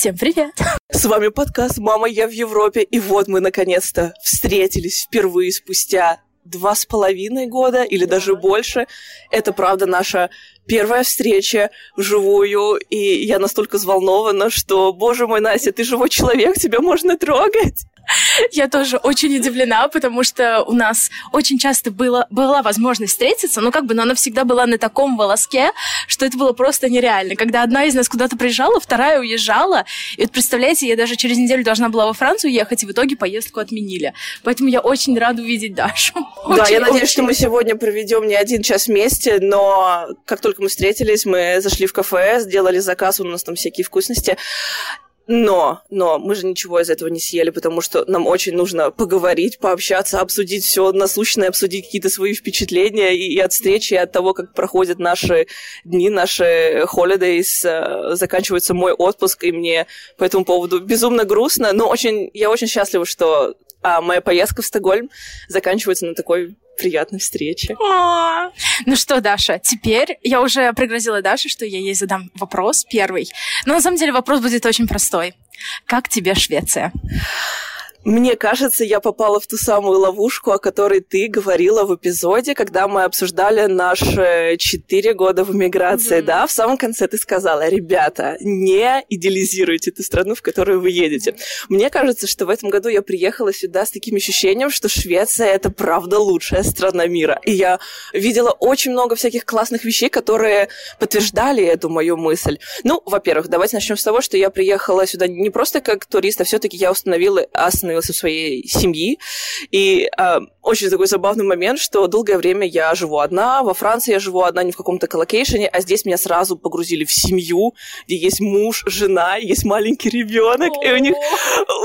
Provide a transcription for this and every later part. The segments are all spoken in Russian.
Всем привет! С вами подкаст «Мама, я в Европе», и вот мы наконец-то встретились впервые спустя два с половиной года или даже больше. Это, правда, наша первая встреча вживую, и я настолько взволнована, что, боже мой, Настя, ты живой человек, тебя можно трогать. Я тоже очень удивлена, потому что у нас очень часто было, была возможность встретиться, но как бы, но она всегда была на таком волоске, что это было просто нереально. Когда одна из нас куда-то приезжала, вторая уезжала, и вот представляете, я даже через неделю должна была во Францию ехать, и в итоге поездку отменили. Поэтому я очень рада увидеть Дашу. Да, очень, я надеюсь, очень. что мы сегодня проведем не один час вместе, но как только мы встретились, мы зашли в кафе, сделали заказ, у нас там всякие вкусности, но, но мы же ничего из этого не съели, потому что нам очень нужно поговорить, пообщаться, обсудить все насущное, обсудить какие-то свои впечатления и, и от встречи, и от того, как проходят наши дни, наши holidays, э, заканчивается мой отпуск, и мне по этому поводу безумно грустно, но очень, я очень счастлива, что а, моя поездка в Стокгольм заканчивается на такой приятной встрече. Ну что, Даша, теперь я уже пригрозила Даше, что я ей задам вопрос первый. Но на самом деле вопрос будет очень простой. Как тебе Швеция? Мне кажется, я попала в ту самую ловушку, о которой ты говорила в эпизоде, когда мы обсуждали наши четыре года в эмиграции, mm-hmm. да? В самом конце ты сказала, ребята, не идеализируйте ту страну, в которую вы едете. Мне кажется, что в этом году я приехала сюда с таким ощущением, что Швеция — это правда лучшая страна мира. И я видела очень много всяких классных вещей, которые подтверждали эту мою мысль. Ну, во-первых, давайте начнем с того, что я приехала сюда не просто как турист, а все-таки я установила основные остановился в своей семьи. И э, очень такой забавный момент, что долгое время я живу одна, во Франции я живу одна, не в каком-то коллокейшене, а здесь меня сразу погрузили в семью, где есть муж, жена, есть маленький ребенок, и у них,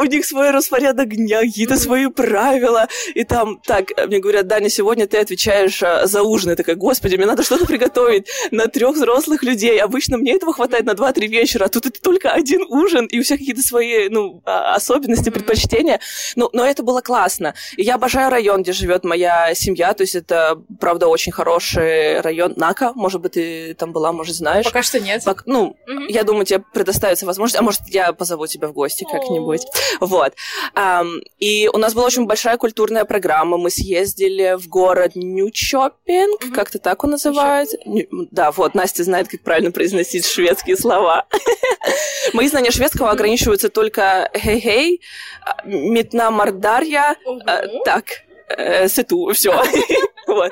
у них свой распорядок дня, какие-то свои правила. И там, так, мне говорят, Даня, сегодня ты отвечаешь а, за ужин. Я такая, господи, мне надо что-то приготовить на трех взрослых людей. Обычно мне этого хватает на 2-3 вечера, а тут это только один ужин, и у всех какие-то свои ну, а, особенности, предпочтения. Ну, но это было классно. И я обожаю район, где живет моя семья. То есть это, правда, очень хороший район. Нака, может быть, ты там была, может, знаешь. Пока что нет. Пок- ну, mm-hmm. я думаю, тебе предоставится возможность. А может, я позову тебя в гости как-нибудь. Вот. Um, и у нас была очень большая культурная программа. Мы съездили в город Нючопинг, mm-hmm. как-то так он называется. Ню- да, вот, Настя знает, как правильно произносить шведские слова. Мои знания шведского ограничиваются только «хей-хей», Метна Мардарья. Угу. Так, э, сету, все. вот.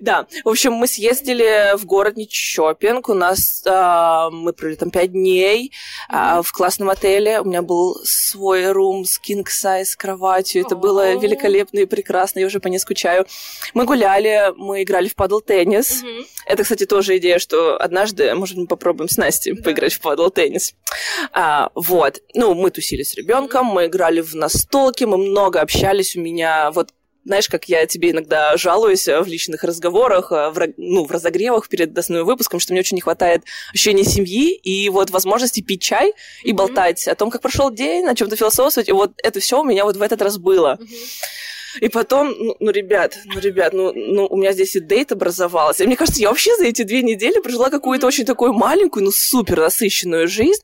Да, в общем, мы съездили в город Ничопинг, у нас э, мы провели там пять дней э, в классном отеле, у меня был свой рум с king size кроватью, это было великолепно и прекрасно, я уже по ней скучаю. Мы гуляли, мы играли в падл-теннис. Это, кстати, тоже идея, что однажды, может, мы попробуем с Настей поиграть в падл-теннис. А, вот. Ну, мы тусили с ребенком, мы играли в настолки, мы много общались. У меня вот знаешь, как я тебе иногда жалуюсь э, в личных разговорах, э, в, ну, в разогревах перед основным выпуском, что мне очень не хватает ощущения семьи и вот возможности пить чай и mm-hmm. болтать о том, как прошел день, о чем-то философствовать. И вот это все у меня вот в этот раз было. Mm-hmm. И потом, ну, ну, ребят, ну, ребят, ну, ну, у меня здесь и дейт образовался. И мне кажется, я вообще за эти две недели прожила какую-то очень такую маленькую, ну, супер насыщенную жизнь.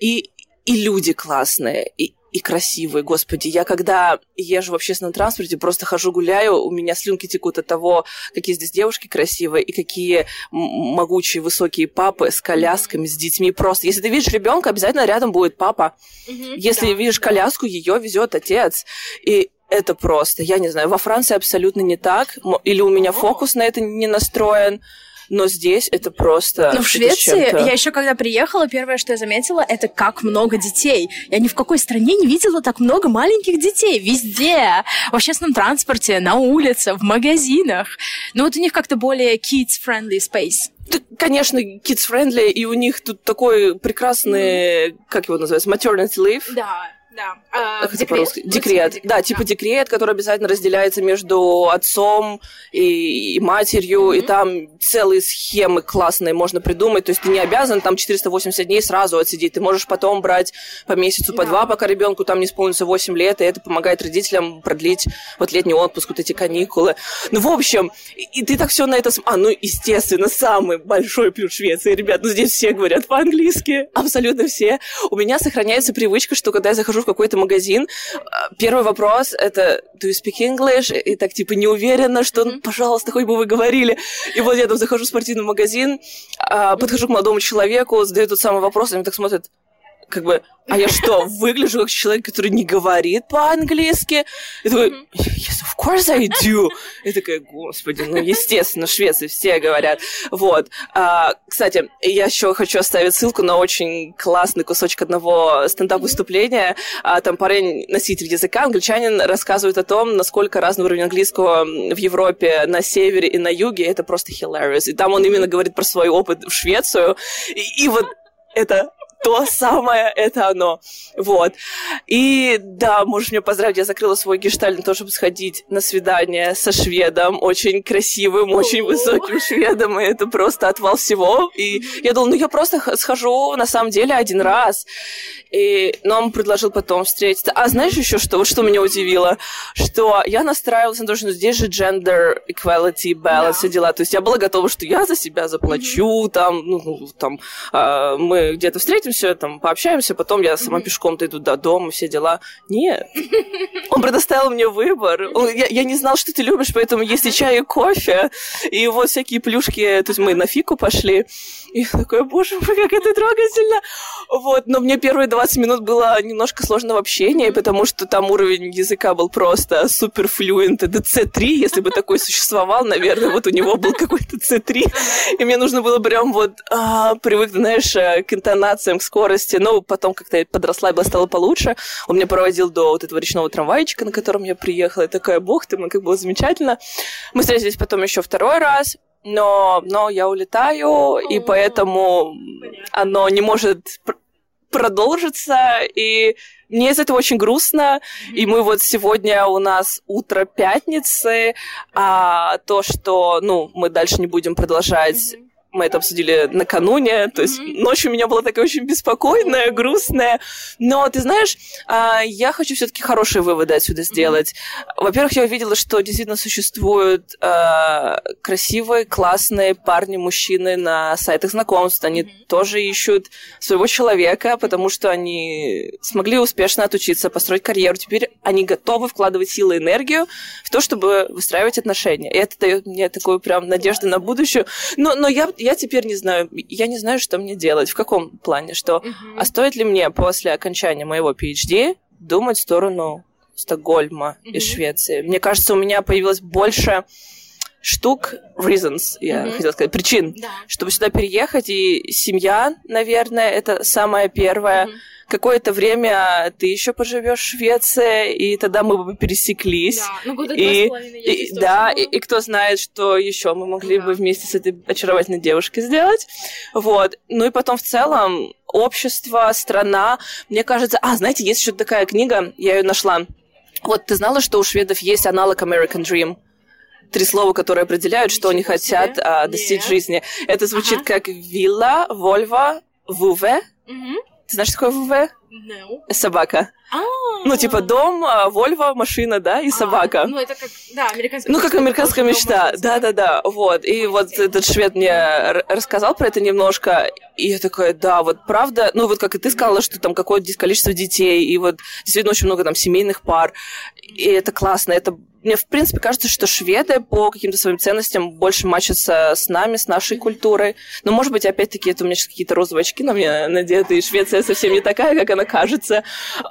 И, и люди классные, и, и красивые, господи. Я когда езжу в общественном транспорте, просто хожу, гуляю, у меня слюнки текут от того, какие здесь девушки красивые и какие могучие высокие папы с колясками, с детьми. Просто, если ты видишь ребенка, обязательно рядом будет папа. Mm-hmm, если да, видишь да. коляску, ее везет отец. И это просто, я не знаю, во Франции абсолютно не так, или у меня фокус на это не настроен но здесь это просто... Ну, в Швеции я еще когда приехала, первое, что я заметила, это как много детей. Я ни в какой стране не видела так много маленьких детей. Везде. В общественном транспорте, на улице, в магазинах. Ну, вот у них как-то более kids-friendly space. Конечно, kids-friendly, и у них тут такой прекрасный, как его называется, maternity leave. Да Да. Как декрет. Декрет. декрет. Да, да, типа декрет, который обязательно разделяется между отцом и, и матерью, mm-hmm. и там целые схемы классные можно придумать. То есть ты не обязан там 480 дней сразу отсидеть. Ты можешь потом брать по месяцу, по да. два, пока ребенку там не исполнится 8 лет, и это помогает родителям продлить вот летний отпуск, вот эти каникулы. Ну, в общем, и, и ты так все на это... А, ну, естественно, самый большой плюс Швеции, ребят, ну, здесь все говорят по-английски, абсолютно все. У меня сохраняется привычка, что когда я захожу в какой-то магазин, а, первый вопрос — это «Do you speak English?» И так, типа, не уверена, что, пожалуйста, хоть бы вы говорили. И вот я там захожу в спортивный магазин, а, подхожу к молодому человеку, задаю тот самый вопрос, они так смотрят, как бы, а я что, выгляжу как человек, который не говорит по-английски? И такой, yes, of course I do. И такая, господи, ну, естественно, Швеции все говорят. Вот. А, кстати, я еще хочу оставить ссылку на очень классный кусочек одного стендап-выступления. А, там парень, носитель языка, англичанин, рассказывает о том, насколько разный уровень английского в Европе на севере и на юге. Это просто hilarious. И там он именно говорит про свой опыт в Швецию. И, и вот это то самое, это оно. Вот. И да, можешь меня поздравить, я закрыла свой гештальт на то, чтобы сходить на свидание со шведом, очень красивым, очень высоким шведом, и это просто отвал всего. И я думала, ну я просто схожу на самом деле один раз. И, но он предложил потом встретиться. А знаешь еще что? Вот что меня удивило? Что я настраивалась на то, что ну, здесь же gender equality, balance, yeah. дела. То есть я была готова, что я за себя заплачу, mm-hmm. там, ну, там, э, мы где-то встретимся, там, пообщаемся, потом я сама пешком-то иду до дома, все дела. Нет. Он предоставил мне выбор. Он, я, я не знал, что ты любишь, поэтому есть и чай, и кофе, и вот всякие плюшки. То есть мы на фику пошли. И я такой, боже мой, как это трогательно. Вот, но мне первые 20 минут было немножко сложно в общении, потому что там уровень языка был просто супер флюент. Это C3, если бы такой существовал, наверное, вот у него был какой-то C3. И мне нужно было прям вот а, привыкнуть, знаешь, э, к интонациям, к скорости. Но потом как-то я подросла, и стало получше. Он меня проводил до вот этого речного трамвайчика, на котором я приехала. И такая, бог ты, мы как было замечательно. Мы встретились потом еще второй раз но, но я улетаю, и поэтому оно не может продолжиться, и мне из этого очень грустно, и мы вот сегодня у нас утро пятницы, а то, что, ну, мы дальше не будем продолжать мы это обсудили накануне, то есть mm-hmm. ночью у меня была такая очень беспокойная, грустная. Но ты знаешь, а, я хочу все-таки хорошие выводы отсюда сделать. Mm-hmm. Во-первых, я увидела, что действительно существуют а, красивые, классные парни, мужчины на сайтах знакомств. Они mm-hmm. тоже ищут своего человека, потому что они смогли успешно отучиться, построить карьеру. Теперь они готовы вкладывать силы и энергию в то, чтобы выстраивать отношения. И это дает мне такую прям надежду на будущее. Но, но я я теперь не знаю, я не знаю, что мне делать. В каком плане? Что, uh-huh. а стоит ли мне после окончания моего PhD думать в сторону Стокгольма uh-huh. и Швеции? Мне кажется, у меня появилось больше штук, reasons, я mm-hmm. хотела сказать, причин, да. чтобы сюда переехать. И семья, наверное, это самое первое. Mm-hmm какое-то время ты еще поживешь в Швеции, и тогда мы бы пересеклись. Да, ну года и, и, да, и, и кто знает, что еще мы могли да. бы вместе с этой очаровательной девушкой сделать. Вот. Ну и потом в целом общество, страна, мне кажется... А, знаете, есть еще такая книга, я ее нашла. Вот ты знала, что у шведов есть аналог American Dream? три слова, которые определяют, что они хотят а, достичь Нет. жизни. Это звучит ага. как вилла, вольва, вуве. Угу. Ты знаешь, что No. Собака. А. Ну, типа дом, Вольво, машина, да, и а, собака. Ну, это как, да, американская Ну, как американская мечта. Да-да-да, вот. И вот этот швед мне рассказал про это немножко, и я такая, да, вот правда, ну, вот как и ты сказала, что там какое-то количество детей, и вот действительно очень много там семейных пар, и это классно, это мне, в принципе, кажется, что шведы по каким-то своим ценностям больше мачатся с нами, с нашей культурой. Но, может быть, опять-таки, это у меня сейчас какие-то розовые очки на мне надеты, и Швеция совсем не такая, как она кажется.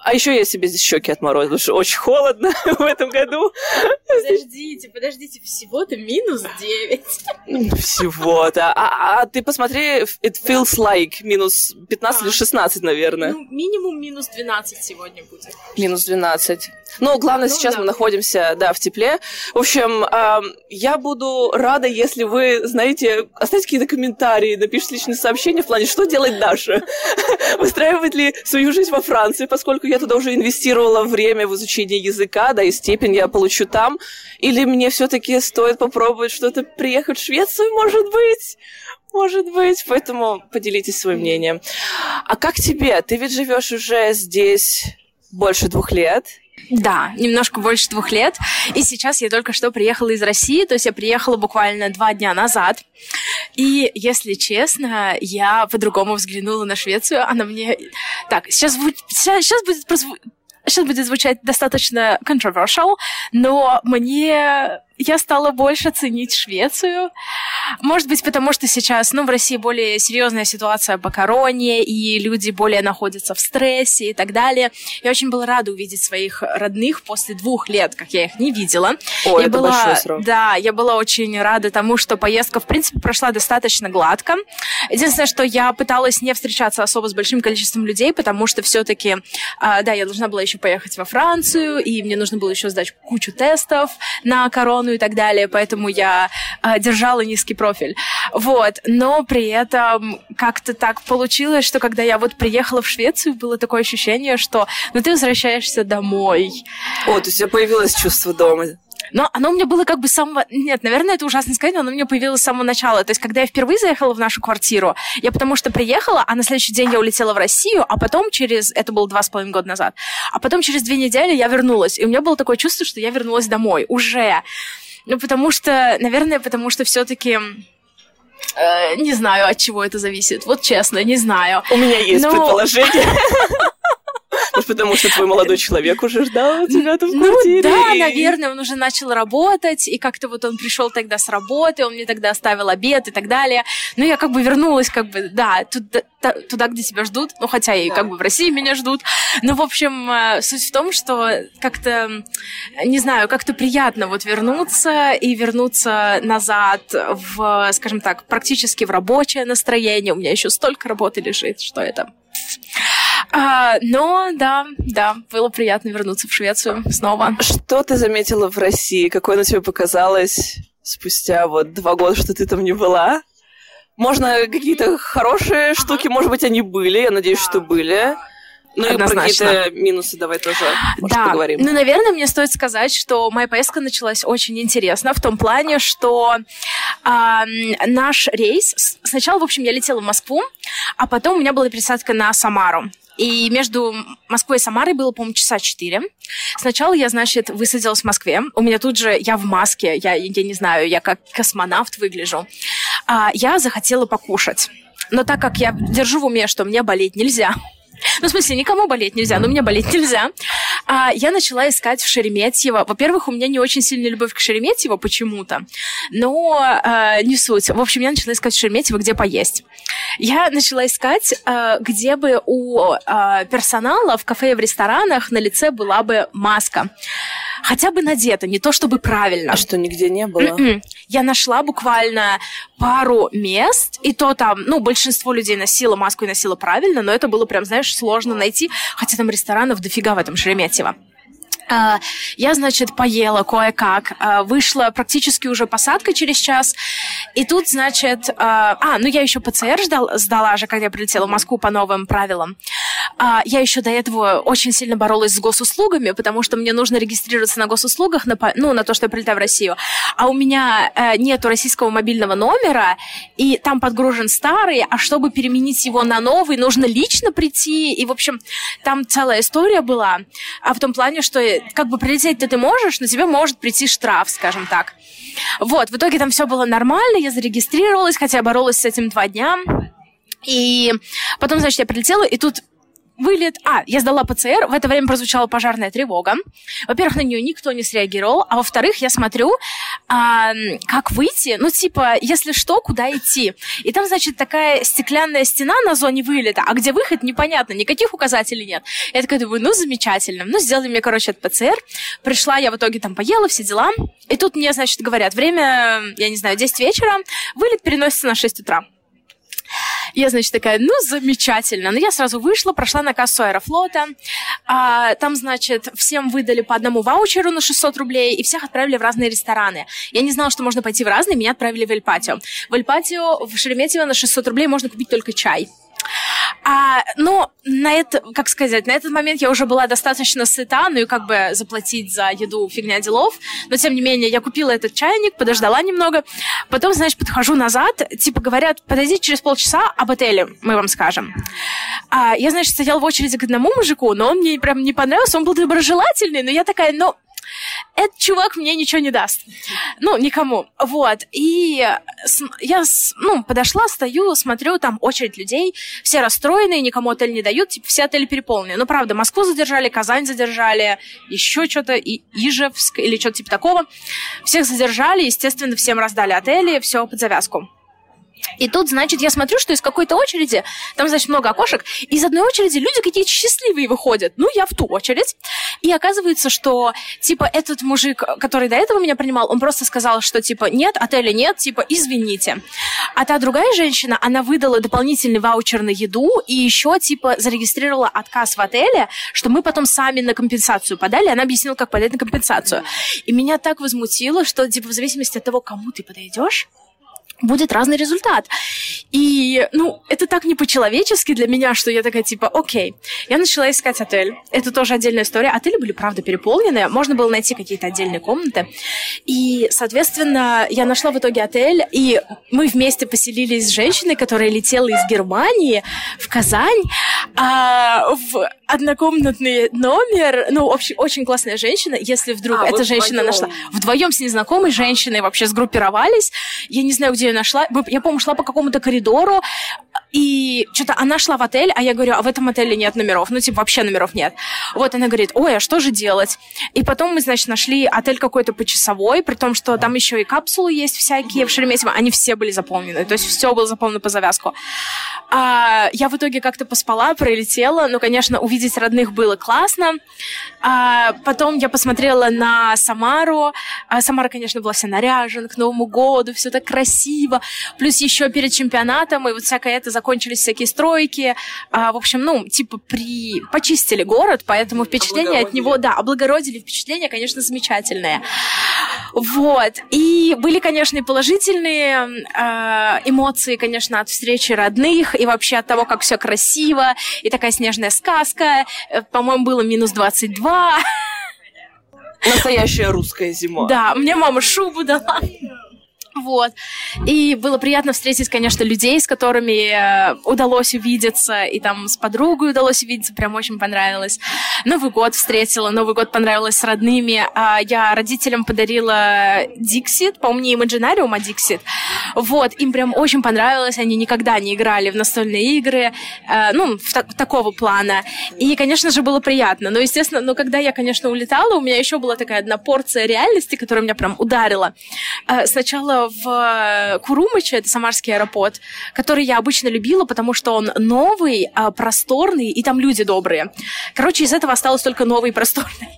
А еще я себе здесь щеки отморозила, потому что очень холодно в этом году. Подождите, подождите, всего-то минус 9. Всего-то. А, а ты посмотри, it feels like минус 15 а. или 16, наверное. Ну, минимум минус 12 сегодня будет. Минус 12. Ну, главное, ну, сейчас да. мы находимся, да, в тепле. В общем, э, я буду рада, если вы, знаете, оставите какие-то комментарии, напишите личные сообщения в плане, что делать дальше. Выстраивать ли свою жизнь во Франции, поскольку я туда уже инвестировала время в изучение языка, да, и степень я получу там. Или мне все-таки стоит попробовать что-то приехать в Швецию, может быть? Может быть, поэтому поделитесь своим мнением. А как тебе? Ты ведь живешь уже здесь больше двух лет. Да, немножко больше двух лет. И сейчас я только что приехала из России, то есть я приехала буквально два дня назад. И, если честно, я по-другому взглянула на Швецию. Она мне... Так, сейчас, сейчас, сейчас будет сейчас будет звучать достаточно controversial, но мне я стала больше ценить Швецию. Может быть, потому что сейчас, ну, в России более серьезная ситуация по короне, и люди более находятся в стрессе и так далее. Я очень была рада увидеть своих родных после двух лет, как я их не видела. О, я это была, большой срок. Да, я была очень рада тому, что поездка, в принципе, прошла достаточно гладко. Единственное, что я пыталась не встречаться особо с большим количеством людей, потому что все-таки, а, да, я должна была еще поехать во Францию, и мне нужно было еще сдать кучу тестов на корону, и так далее, поэтому я э, держала низкий профиль. Вот, но при этом как-то так получилось, что когда я вот приехала в Швецию, было такое ощущение, что ну ты возвращаешься домой. О, то есть у тебя появилось чувство дома. Но оно у меня было как бы с самого... Нет, наверное, это ужасно сказать, но оно у меня появилось с самого начала. То есть, когда я впервые заехала в нашу квартиру, я потому что приехала, а на следующий день я улетела в Россию, а потом через... Это было два с половиной года назад. А потом через две недели я вернулась. И у меня было такое чувство, что я вернулась домой уже. Ну, потому что, наверное, потому что все-таки э, не знаю, от чего это зависит. Вот честно, не знаю. У меня есть Но... предположение. Потому что твой молодой человек уже ждал тебя там в ну квартире? Ну да, наверное, он уже начал работать, и как-то вот он пришел тогда с работы, он мне тогда оставил обед и так далее. Ну, я как бы вернулась, как бы, да, туда, где тебя ждут, ну, хотя и как бы в России меня ждут. Но, в общем, э, суть в том, что как-то, не знаю, как-то приятно вот вернуться и вернуться назад в, скажем так, практически в рабочее настроение. У меня еще столько работы лежит, что это а, но да, да, было приятно вернуться в Швецию снова. Что ты заметила в России? Какое оно тебе показалось спустя вот два года, что ты там не была? Можно какие-то хорошие штуки, может быть, они были, я надеюсь, что были. Ну Однозначно. и про какие-то минусы давай тоже может, да. поговорим. Ну, наверное, мне стоит сказать, что моя поездка началась очень интересно в том плане, что э, наш рейс... Сначала, в общем, я летела в Москву, а потом у меня была пересадка на Самару. И между Москвой и Самарой было, по-моему, часа четыре. Сначала я, значит, высадилась в Москве. У меня тут же, я в маске, я, я не знаю, я как космонавт выгляжу. А, я захотела покушать. Но так как я держу в уме, что мне болеть нельзя, ну, в смысле, никому болеть нельзя, но мне болеть нельзя. А, я начала искать в Шереметьево. Во-первых, у меня не очень сильная любовь к Шереметьево почему-то, но а, не суть. В общем, я начала искать в Шереметьево, где поесть. Я начала искать, а, где бы у а, персонала в кафе и в ресторанах на лице была бы маска хотя бы надета, не то чтобы правильно. А что, нигде не было? Mm-mm. Я нашла буквально пару мест, и то там, ну, большинство людей носило маску и носило правильно, но это было прям, знаешь, сложно найти, хотя там ресторанов дофига в этом Шереметьево. Uh, я, значит, поела кое-как, uh, вышла практически уже посадка через час, и тут, значит, uh, а, ну я еще ПЦР ждал, сдала же, когда я прилетела в Москву по новым правилам. Я еще до этого очень сильно боролась с госуслугами, потому что мне нужно регистрироваться на госуслугах, на, ну, на то, что я прилетаю в Россию. А у меня э, нету российского мобильного номера, и там подгружен старый, а чтобы переменить его на новый, нужно лично прийти. И, в общем, там целая история была. А в том плане, что как бы прилететь-то ты можешь, но тебе может прийти штраф, скажем так. Вот, в итоге там все было нормально, я зарегистрировалась, хотя боролась с этим два дня. И потом, значит, я прилетела, и тут вылет. А, я сдала ПЦР, в это время прозвучала пожарная тревога. Во-первых, на нее никто не среагировал, а во-вторых, я смотрю, а, как выйти, ну, типа, если что, куда идти. И там, значит, такая стеклянная стена на зоне вылета, а где выход, непонятно, никаких указателей нет. Я такая думаю, ну, замечательно. Ну, сделали мне, короче, от ПЦР. Пришла, я в итоге там поела, все дела. И тут мне, значит, говорят, время, я не знаю, 10 вечера, вылет переносится на 6 утра. Я, значит, такая, ну, замечательно. Но я сразу вышла, прошла на кассу Аэрофлота. А, там, значит, всем выдали по одному ваучеру на 600 рублей, и всех отправили в разные рестораны. Я не знала, что можно пойти в разные, меня отправили в Эльпатио. В Эльпатио, в Шереметьево на 600 рублей можно купить только чай. А, но на это, как сказать, на этот момент я уже была достаточно сыта, ну и как бы заплатить за еду фигня делов. Но тем не менее, я купила этот чайник, подождала немного. Потом, значит, подхожу назад, типа говорят, подойдите через полчаса об отеле, мы вам скажем. А, я, значит, стояла в очереди к одному мужику, но он мне прям не понравился, он был доброжелательный, но я такая, ну, этот чувак мне ничего не даст. Ну, никому. Вот. И я, ну, подошла, стою, смотрю, там очередь людей, все расстроенные, никому отель не дают, типа, все отели переполнены. Ну, правда, Москву задержали, Казань задержали, еще что-то, и Ижевск или что-то типа такого. Всех задержали, естественно, всем раздали отели, все под завязку. И тут, значит, я смотрю, что из какой-то очереди, там, значит, много окошек, из одной очереди люди какие-то счастливые выходят. Ну, я в ту очередь. И оказывается, что, типа, этот мужик, который до этого меня принимал, он просто сказал, что, типа, нет, отеля нет, типа, извините. А та другая женщина, она выдала дополнительный ваучер на еду и еще, типа, зарегистрировала отказ в отеле, что мы потом сами на компенсацию подали. Она объяснила, как подать на компенсацию. И меня так возмутило, что, типа, в зависимости от того, кому ты подойдешь, будет разный результат. И, ну, это так не по-человечески для меня, что я такая, типа, окей. Я начала искать отель. Это тоже отдельная история. Отели были, правда, переполнены. Можно было найти какие-то отдельные комнаты. И, соответственно, я нашла в итоге отель, и мы вместе поселились с женщиной, которая летела из Германии в Казань а, в однокомнатный номер. Ну, вообще, очень классная женщина. Если вдруг а, эта женщина вдвоем. нашла... Вдвоем с незнакомой женщиной вообще сгруппировались. Я не знаю, где ее нашла. Я, помню, шла по какому-то коридору, и что-то она шла в отель, а я говорю, а в этом отеле нет номеров. Ну, типа, вообще номеров нет. Вот она говорит, ой, а что же делать? И потом мы, значит, нашли отель какой-то почасовой, при том, что там еще и капсулы есть всякие в Шереметьево. Они все были заполнены. То есть все было заполнено по завязку. А, я в итоге как-то поспала, пролетела. Ну, конечно, увидеть родных было классно. А, потом я посмотрела на Самару. А, Самара, конечно, была вся наряжена к Новому году, все так красиво. Плюс еще перед чемпионатом, и вот всякое это закончились всякие стройки. А, в общем, ну, типа, при... почистили город, поэтому впечатление от него, да, облагородили впечатление, конечно, замечательное. Вот. И были, конечно, и положительные э, эмоции, конечно, от встречи родных, и вообще от того, как все красиво, и такая снежная сказка. Э, по-моему, было минус 22. Настоящая русская зима. Да, мне мама шубу дала. Вот. И было приятно встретить, конечно, людей, с которыми э, удалось увидеться, и там с подругой удалось увидеться, прям очень понравилось. Новый год встретила, Новый год понравилось с родными. А я родителям подарила Dixit, по-моему, Imaginarium, а Dixit. Вот, им прям очень понравилось, они никогда не играли в настольные игры, э, ну, в так, такого плана. И, конечно же, было приятно. Но, естественно, но когда я, конечно, улетала, у меня еще была такая одна порция реальности, которая меня прям ударила. Э, сначала в э, Курумыче, это Самарский аэропорт, который я обычно любила, потому что он новый, а, просторный, и там люди добрые. Короче, из этого осталось только новый и просторный.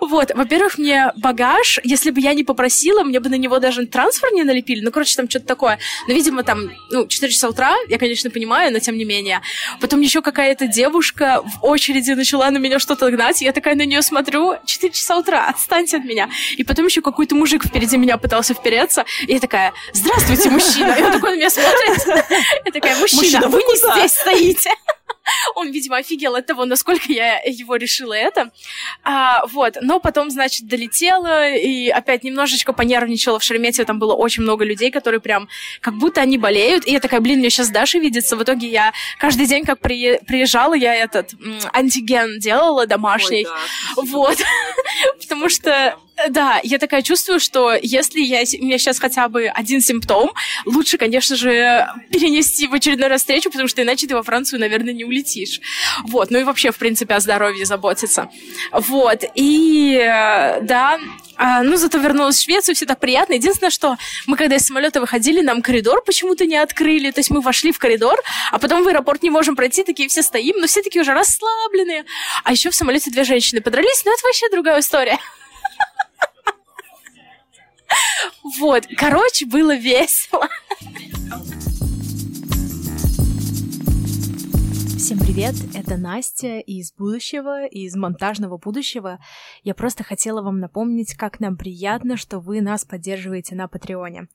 Вот, во-первых, мне багаж, если бы я не попросила, мне бы на него даже трансфер не налепили. Ну, короче, там что-то такое. Но, видимо, там, ну, 4 часа утра, я, конечно, понимаю, но тем не менее. Потом еще какая-то девушка в очереди начала на меня что-то гнать. Я такая на нее смотрю, 4 часа утра, отстаньте от меня. И потом еще какой-то мужик впереди меня пытался впереться. И я такая, здравствуйте, мужчина. И он такой на меня смотрит. Я такая, мужчина, вы не здесь стоите. Он, видимо, офигел от того, насколько я его решила это. А, вот. Но потом, значит, долетела и опять немножечко понервничала в Шереметьево. Там было очень много людей, которые прям как будто они болеют. И я такая, блин, мне сейчас Даша видится. В итоге я каждый день, как при... приезжала, я этот антиген делала домашний. Ой, да. Вот. Потому что да, я такая чувствую, что если я, у меня сейчас хотя бы один симптом, лучше, конечно же, перенести в очередной раз встречу, потому что иначе ты во Францию, наверное, не улетишь. Вот, ну и вообще, в принципе, о здоровье заботиться. Вот, и да, а, ну, зато вернулась в Швецию, все так приятно. Единственное, что мы, когда из самолета выходили, нам коридор почему-то не открыли. То есть мы вошли в коридор, а потом в аэропорт не можем пройти, такие все стоим, но все такие уже расслабленные. А еще в самолете две женщины подрались, но это вообще другая история. Вот, короче, было весело. Всем привет, это Настя из будущего, из монтажного будущего. Я просто хотела вам напомнить, как нам приятно, что вы нас поддерживаете на Патреоне.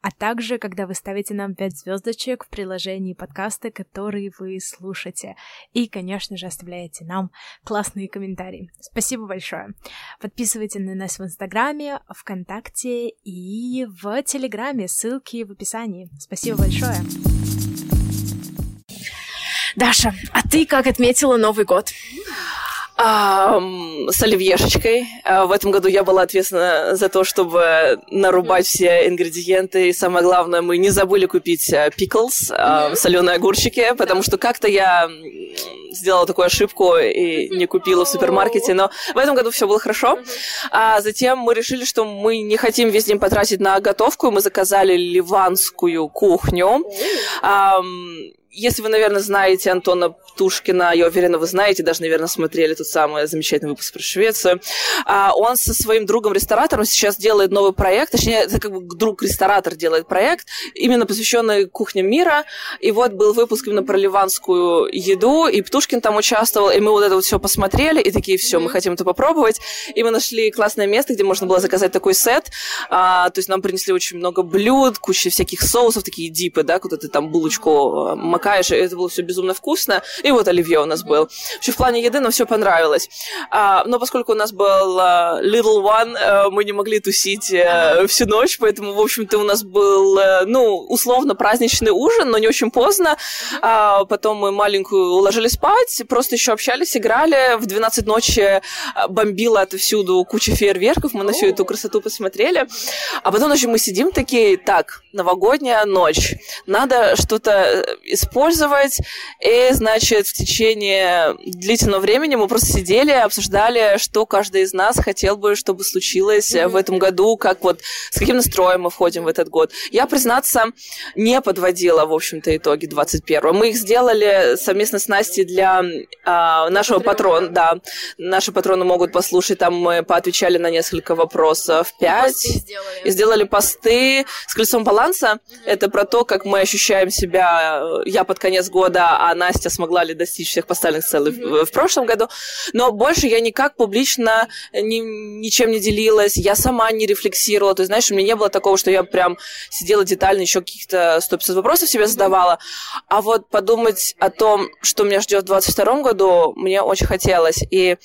А также, когда вы ставите нам 5 звездочек в приложении подкасты, которые вы слушаете. И, конечно же, оставляете нам классные комментарии. Спасибо большое. Подписывайтесь на нас в Инстаграме, ВКонтакте и в Телеграме. Ссылки в описании. Спасибо большое. Даша, а ты как отметила Новый год? А, с оливьешечкой. А, в этом году я была ответственна за то, чтобы нарубать все ингредиенты. И самое главное, мы не забыли купить пиклс, а, соленые огурчики, потому что как-то я сделала такую ошибку и не купила в супермаркете, но в этом году все было хорошо. А затем мы решили, что мы не хотим весь день потратить на готовку, мы заказали ливанскую кухню. Если вы, наверное, знаете Антона Птушкина, я уверена, вы знаете, даже, наверное, смотрели тот самый замечательный выпуск про Швецию, а он со своим другом-ресторатором сейчас делает новый проект, точнее, это как бы друг-ресторатор делает проект, именно посвященный кухням мира, и вот был выпуск именно про ливанскую еду, и Птушкин там участвовал, и мы вот это вот все посмотрели, и такие, все, мы хотим это попробовать, и мы нашли классное место, где можно было заказать такой сет, а, то есть нам принесли очень много блюд, куча всяких соусов, такие дипы, да, куда ты там булочку макаешь, и это было все безумно вкусно. И вот оливье у нас был. Вообще в плане еды нам все понравилось. А, но поскольку у нас был uh, little one, uh, мы не могли тусить uh, всю ночь, поэтому, в общем-то, у нас был, uh, ну, условно праздничный ужин, но не очень поздно. А, потом мы маленькую уложили спать, просто еще общались, играли. В 12 ночи бомбило отовсюду куча фейерверков, мы на всю эту красоту посмотрели. А потом ночью мы сидим такие, так, новогодняя ночь, надо что-то использовать. И, значит, в течение длительного времени мы просто сидели, обсуждали, что каждый из нас хотел бы, чтобы случилось mm-hmm. в этом году, как вот, с каким настроем мы входим в этот год. Я, признаться, не подводила, в общем-то, итоги 21-го. Мы их сделали совместно с Настей для а, нашего патрона. Да, наши патроны могут послушать, там мы поотвечали на несколько вопросов. Пять. Сделали. И сделали посты с колесом баланса. Mm-hmm. Это про то, как мы ощущаем себя я под конец года, а Настя смогла ли достичь всех поставленных целей mm-hmm. в, в прошлом году. Но больше я никак публично ни, ничем не делилась, я сама не рефлексировала. То есть, знаешь, у меня не было такого, что я прям сидела детально, еще каких-то 100-500 вопросов себе задавала. А вот подумать о том, что меня ждет в 22 году, мне очень хотелось. И,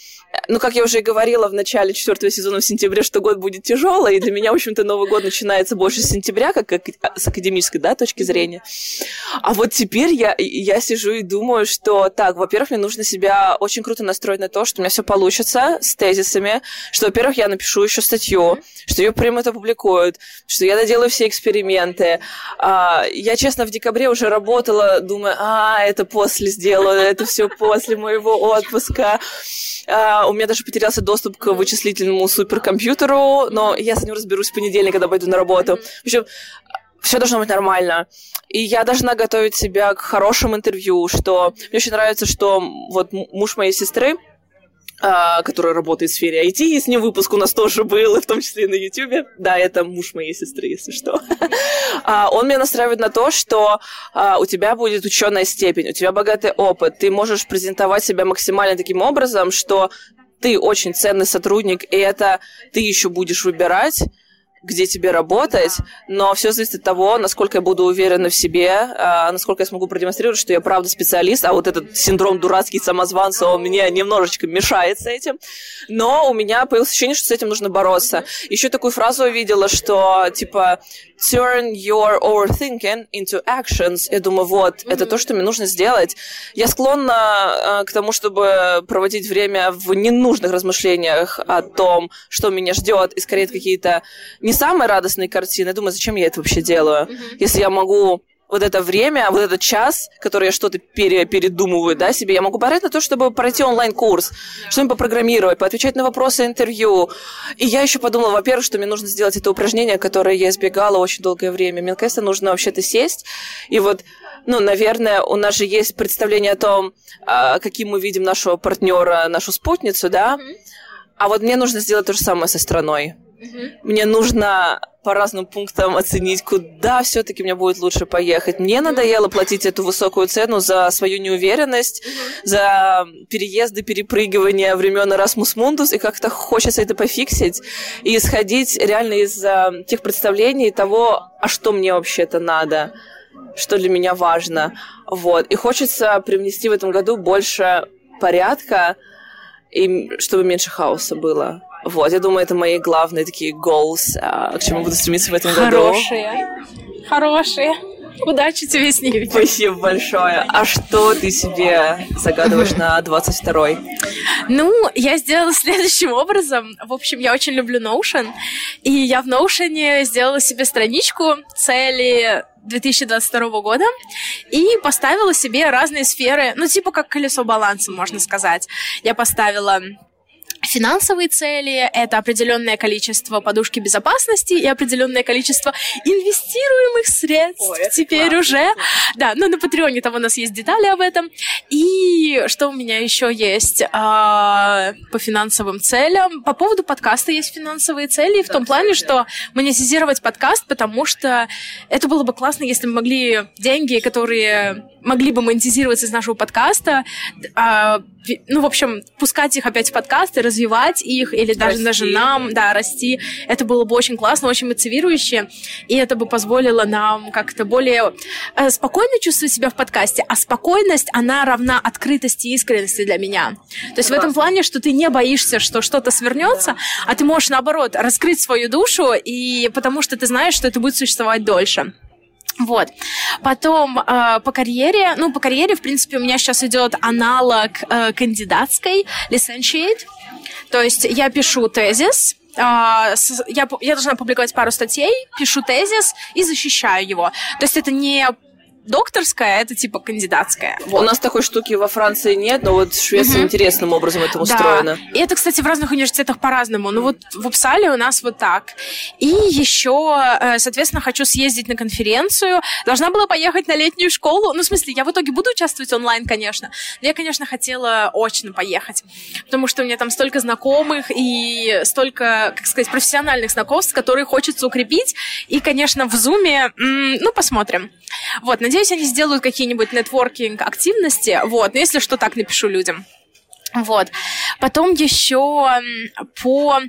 ну, как я уже и говорила в начале четвертого сезона в сентябре, что год будет тяжелый, и для меня, в общем-то, Новый год начинается больше с сентября, как, как с академической да, точки зрения. А вот теперь я, я сижу и думаю, что так, во-первых, мне нужно себя очень круто настроить на то, что у меня все получится с тезисами, что, во-первых, я напишу еще статью, что ее примут, опубликуют, что я доделаю все эксперименты. А, я, честно, в декабре уже работала, думаю, а, это после сделаю, это все после моего отпуска. Uh, у меня даже потерялся доступ к вычислительному суперкомпьютеру, но я с ним разберусь в понедельник, когда пойду на работу. В общем, все должно быть нормально. И я должна готовить себя к хорошим интервью, что мне очень нравится, что вот муж моей сестры, а, который работает в сфере IT, и с ним выпуск у нас тоже был, в том числе и на YouTube. Да, это муж моей сестры, если что. а, он меня настраивает на то, что а, у тебя будет ученая степень, у тебя богатый опыт, ты можешь презентовать себя максимально таким образом, что ты очень ценный сотрудник, и это ты еще будешь выбирать, где тебе работать, но все зависит от того, насколько я буду уверена в себе, а, насколько я смогу продемонстрировать, что я правда специалист, а вот этот синдром дурацкий самозванца, он мне немножечко мешает с этим. Но у меня появилось ощущение, что с этим нужно бороться. Еще такую фразу увидела, что типа turn your overthinking into actions. Я думаю, вот, mm-hmm. это то, что мне нужно сделать. Я склонна э, к тому, чтобы проводить время в ненужных размышлениях о том, что меня ждет, и скорее какие-то не самые радостные картины. Я думаю, зачем я это вообще делаю? Mm-hmm. Если я могу вот это время, вот этот час, который я что-то пере, передумываю, да, себе, я могу потратить на то, чтобы пройти онлайн-курс, что-нибудь попрограммировать, поотвечать на вопросы интервью. И я еще подумала, во-первых, что мне нужно сделать это упражнение, которое я избегала очень долгое время. Мне кажется, нужно вообще-то сесть и вот ну, наверное, у нас же есть представление о том, а, каким мы видим нашего партнера, нашу спутницу, да. А вот мне нужно сделать то же самое со страной. Мне нужно по разным пунктам оценить, куда все-таки мне будет лучше поехать. Мне надоело платить эту высокую цену за свою неуверенность, за переезды, перепрыгивания времен Erasmus Mundus, и как-то хочется это пофиксить и исходить реально из э, тех представлений того, а что мне вообще-то надо, что для меня важно. Вот. И хочется привнести в этом году больше порядка, и чтобы меньше хаоса было. Вот, я думаю, это мои главные такие goals, а, к чему буду стремиться в этом Хорошие. году. Хорошие. Хорошие. Удачи тебе с ними. Спасибо большое. А что ты себе загадываешь на 22-й? Ну, я сделала следующим образом. В общем, я очень люблю Notion. И я в Notion сделала себе страничку цели 2022 года и поставила себе разные сферы, ну, типа как колесо баланса, можно сказать. Я поставила финансовые цели, это определенное количество подушки безопасности и определенное количество инвестируемых средств Ой, теперь классно. уже. Да, но на Патреоне там у нас есть детали об этом. И что у меня еще есть а, по финансовым целям? По поводу подкаста есть финансовые цели, в том плане, что монетизировать подкаст, потому что это было бы классно, если мы могли деньги, которые могли бы монетизироваться из нашего подкаста, а, ну, в общем, пускать их опять в подкасты, развивать их, или даже, расти. даже нам, да, расти. Это было бы очень классно, очень мотивирующе, и это бы позволило нам как-то более э, спокойно чувствовать себя в подкасте, а спокойность, она равна открытости и искренности для меня. То есть Классно. в этом плане, что ты не боишься, что что-то свернется, да. а ты можешь, наоборот, раскрыть свою душу, и потому что ты знаешь, что это будет существовать дольше. Вот. Потом э, по карьере, ну, по карьере, в принципе, у меня сейчас идет аналог э, кандидатской, licentiate. То есть я пишу тезис, э, я, я должна публиковать пару статей, пишу тезис и защищаю его. То есть это не докторская, это типа кандидатская. Вот. У нас такой штуки во Франции нет, но вот в Швеции угу. интересным образом это устроено. Да. И это, кстати, в разных университетах по-разному. Ну вот в Упсале у нас вот так. И еще, э, соответственно, хочу съездить на конференцию. Должна была поехать на летнюю школу. Ну, в смысле, я в итоге буду участвовать онлайн, конечно. Но я, конечно, хотела очно поехать. Потому что у меня там столько знакомых и столько, как сказать, профессиональных знакомств, которые хочется укрепить. И, конечно, в Зуме, ну, посмотрим. Вот, надеюсь, они сделают какие-нибудь нетворкинг-активности, вот, но если что, так напишу людям. Вот. Потом еще по,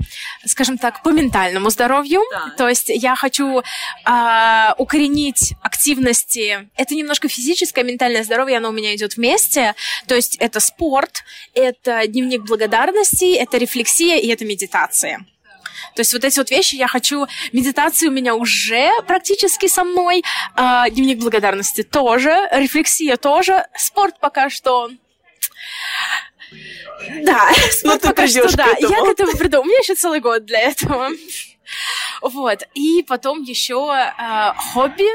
скажем так, по ментальному здоровью. Да. То есть я хочу э, укоренить активности. Это немножко физическое, ментальное здоровье, оно у меня идет вместе. То есть это спорт, это дневник благодарности, это рефлексия и это медитация. То есть вот эти вот вещи я хочу... Медитация у меня уже практически со мной, э, дневник благодарности тоже, рефлексия тоже, спорт пока что... Да, спорт ну, пока что, да. Я к этому приду. У меня еще целый год для этого. Вот. И потом еще э, хобби.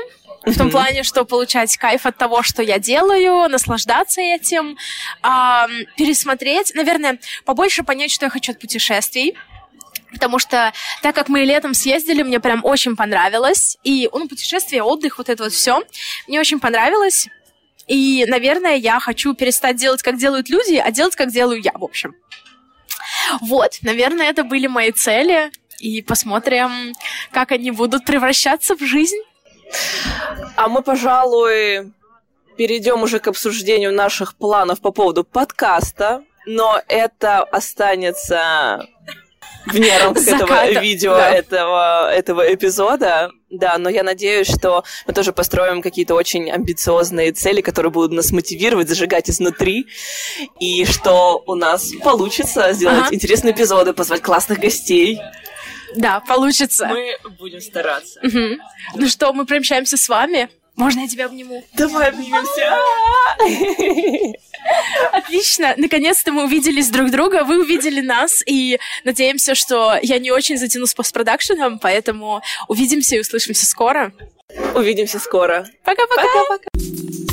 В том плане, что получать кайф от того, что я делаю, наслаждаться этим, э, пересмотреть, наверное, побольше понять, что я хочу от путешествий. Потому что, так как мы летом съездили, мне прям очень понравилось. И, ну, путешествие, отдых, вот это вот все, мне очень понравилось. И, наверное, я хочу перестать делать, как делают люди, а делать, как делаю я, в общем. Вот, наверное, это были мои цели. И посмотрим, как они будут превращаться в жизнь. А мы, пожалуй, перейдем уже к обсуждению наших планов по поводу подкаста. Но это останется вне рамках этого видео, да. этого, этого эпизода. Да, но я надеюсь, что мы тоже построим какие-то очень амбициозные цели, которые будут нас мотивировать, зажигать изнутри, и что у нас получится сделать ага. интересные эпизоды, позвать классных гостей. Да, получится. Мы будем стараться. Угу. Ну что, мы прощаемся с вами. Можно я тебя обниму? Давай обнимемся. Отлично. Наконец-то мы увиделись друг друга, вы увидели нас, и надеемся, что я не очень затяну с постпродакшеном, поэтому увидимся и услышимся скоро. Увидимся скоро. Пока-пока. Пока-пока.